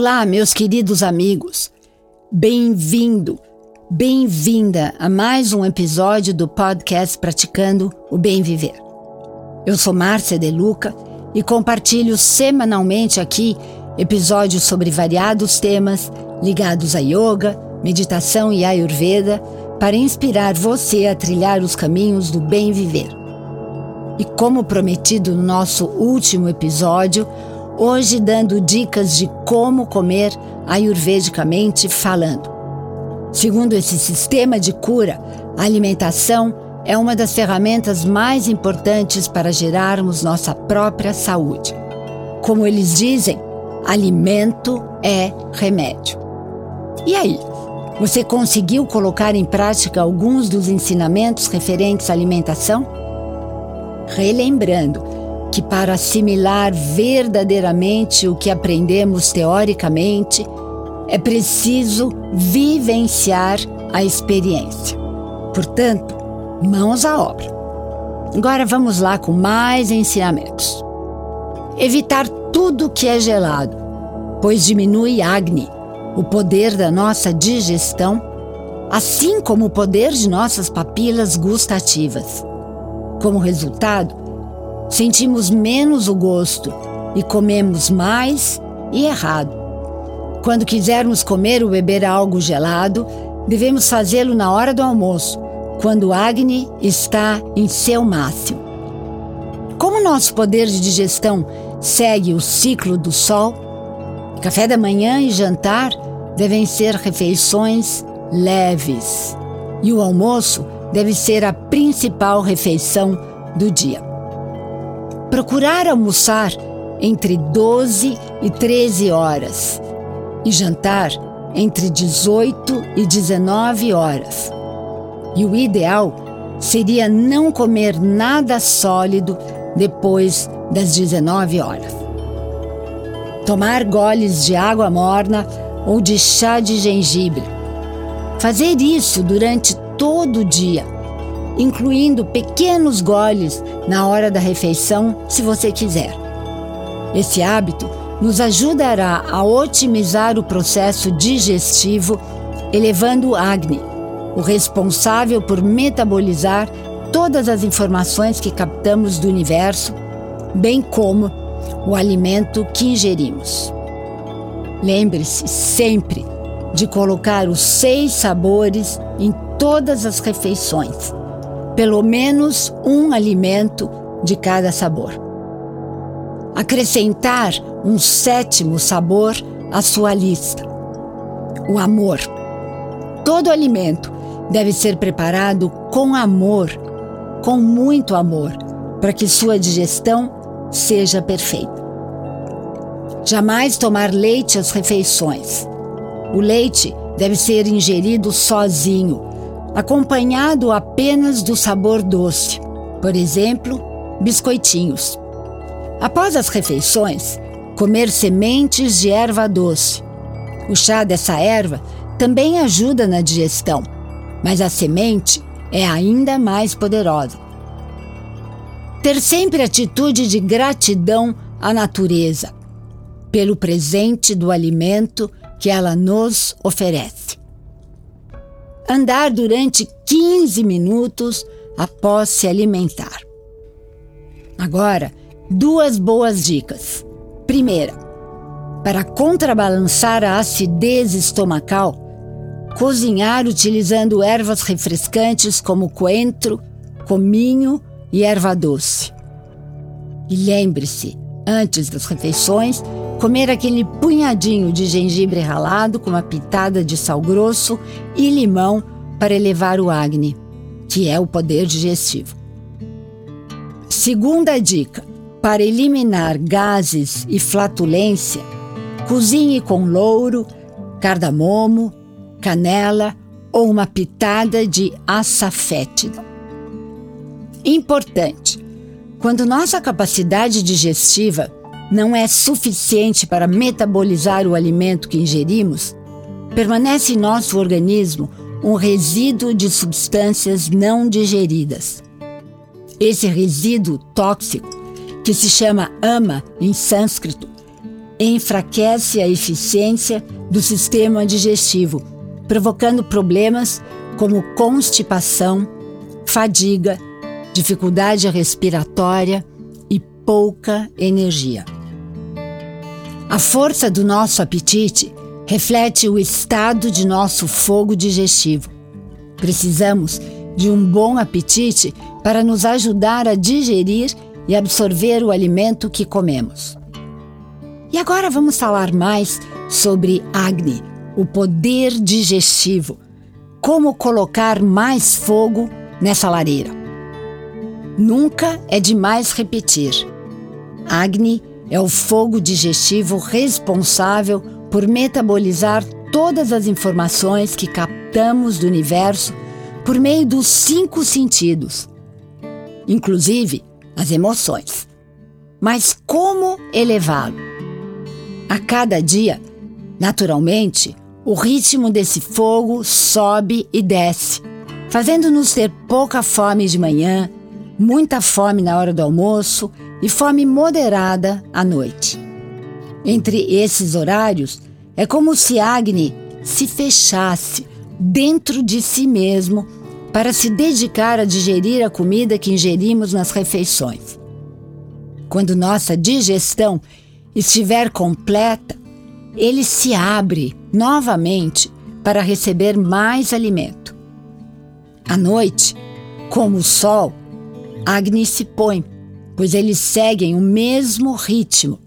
Olá, meus queridos amigos. Bem-vindo, bem-vinda a mais um episódio do podcast Praticando o Bem Viver. Eu sou Márcia De Luca e compartilho semanalmente aqui episódios sobre variados temas ligados a yoga, meditação e ayurveda para inspirar você a trilhar os caminhos do bem viver. E como prometido no nosso último episódio, hoje dando dicas de como comer ayurvedicamente falando. Segundo esse sistema de cura, a alimentação é uma das ferramentas mais importantes para gerarmos nossa própria saúde. Como eles dizem, alimento é remédio. E aí, você conseguiu colocar em prática alguns dos ensinamentos referentes à alimentação? Relembrando, que para assimilar verdadeiramente o que aprendemos teoricamente, é preciso vivenciar a experiência. Portanto, mãos à obra. Agora vamos lá com mais ensinamentos. Evitar tudo que é gelado, pois diminui Agni, o poder da nossa digestão, assim como o poder de nossas papilas gustativas. Como resultado, sentimos menos o gosto e comemos mais e errado. Quando quisermos comer ou beber algo gelado, devemos fazê-lo na hora do almoço, quando o Agni está em seu máximo. Como nosso poder de digestão segue o ciclo do sol, café da manhã e jantar devem ser refeições leves, e o almoço deve ser a principal refeição do dia. Procurar almoçar entre 12 e 13 horas e jantar entre 18 e 19 horas. E o ideal seria não comer nada sólido depois das 19 horas. Tomar goles de água morna ou de chá de gengibre. Fazer isso durante todo o dia incluindo pequenos goles na hora da refeição, se você quiser. Esse hábito nos ajudará a otimizar o processo digestivo, elevando o Agni, o responsável por metabolizar todas as informações que captamos do universo, bem como o alimento que ingerimos. Lembre-se sempre de colocar os seis sabores em todas as refeições pelo menos um alimento de cada sabor. Acrescentar um sétimo sabor à sua lista: o amor. Todo alimento deve ser preparado com amor, com muito amor, para que sua digestão seja perfeita. Jamais tomar leite às refeições. O leite deve ser ingerido sozinho, acompanhado apenas do sabor doce, por exemplo, biscoitinhos. Após as refeições, comer sementes de erva doce. O chá dessa erva também ajuda na digestão, mas a semente é ainda mais poderosa. Ter sempre atitude de gratidão à natureza, pelo presente do alimento que ela nos oferece andar durante 15 minutos após se alimentar. Agora, duas boas dicas. Primeira, para contrabalançar a acidez estomacal, cozinhar utilizando ervas refrescantes como coentro, cominho e erva doce. E lembre-se, antes das refeições, comer aquele punhadinho de gengibre ralado com uma pitada de sal grosso e limão para elevar o Agni, que é o poder digestivo. Segunda dica: para eliminar gases e flatulência, cozinhe com louro, cardamomo, canela ou uma pitada de açafétida. Importante: quando nossa capacidade digestiva não é suficiente para metabolizar o alimento que ingerimos, permanece em nosso organismo um resíduo de substâncias não digeridas. Esse resíduo tóxico, que se chama ama em sânscrito, enfraquece a eficiência do sistema digestivo, provocando problemas como constipação, fadiga, dificuldade respiratória e pouca energia. A força do nosso apetite reflete o estado de nosso fogo digestivo. Precisamos de um bom apetite para nos ajudar a digerir e absorver o alimento que comemos. E agora vamos falar mais sobre Agni, o poder digestivo. Como colocar mais fogo nessa lareira. Nunca é demais repetir. Agni é o fogo digestivo responsável por metabolizar todas as informações que captamos do universo por meio dos cinco sentidos, inclusive as emoções. Mas como elevá-lo? A cada dia, naturalmente, o ritmo desse fogo sobe e desce, fazendo-nos ter pouca fome de manhã, muita fome na hora do almoço e fome moderada à noite. Entre esses horários, é como se Agni se fechasse dentro de si mesmo para se dedicar a digerir a comida que ingerimos nas refeições. Quando nossa digestão estiver completa, ele se abre novamente para receber mais alimento. À noite, como o sol, Agni se põe, pois eles seguem o mesmo ritmo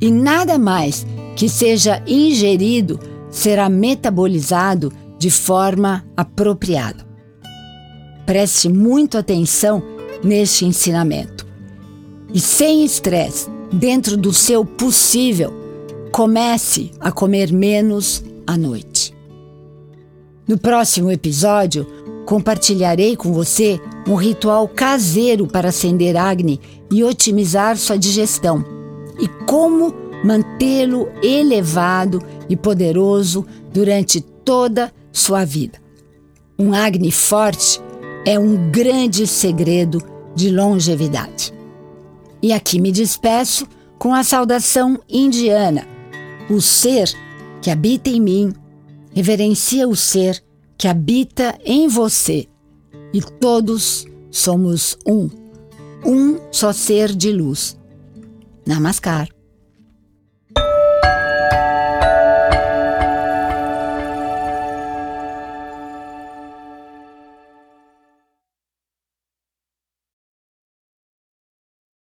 e nada mais que seja ingerido será metabolizado de forma apropriada. Preste muito atenção neste ensinamento. E sem estresse, dentro do seu possível, comece a comer menos à noite. No próximo episódio, compartilharei com você um ritual caseiro para acender Agni e otimizar sua digestão e como mantê-lo elevado e poderoso durante toda sua vida. Um Agni forte é um grande segredo de longevidade. E aqui me despeço com a saudação indiana. O ser que habita em mim reverencia o ser que habita em você. E todos somos um, um só ser de luz. Namaskar.